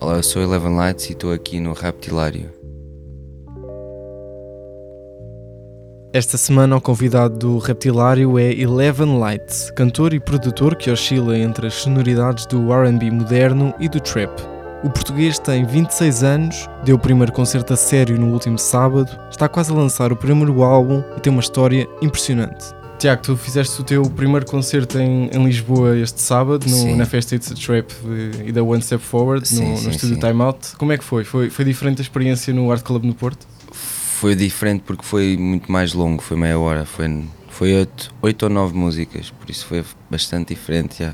Olá, eu sou Eleven Lights e estou aqui no Reptilário. Esta semana o convidado do Reptilário é Eleven Light, cantor e produtor que oscila entre as sonoridades do R&B moderno e do trap. O português tem 26 anos, deu o primeiro concerto a sério no último sábado, está quase a lançar o primeiro álbum e tem uma história impressionante. Tiago, tu fizeste o teu primeiro concerto em, em Lisboa este sábado, no, na Festa It's a Trap e da One Step Forward, Sim, no, sim, no estúdio. Time Out. Como é que foi? foi? Foi diferente a experiência no Art Club no Porto? Foi diferente porque foi muito mais longo, foi meia hora, foi, foi oito, oito ou nove músicas, por isso foi bastante diferente. já.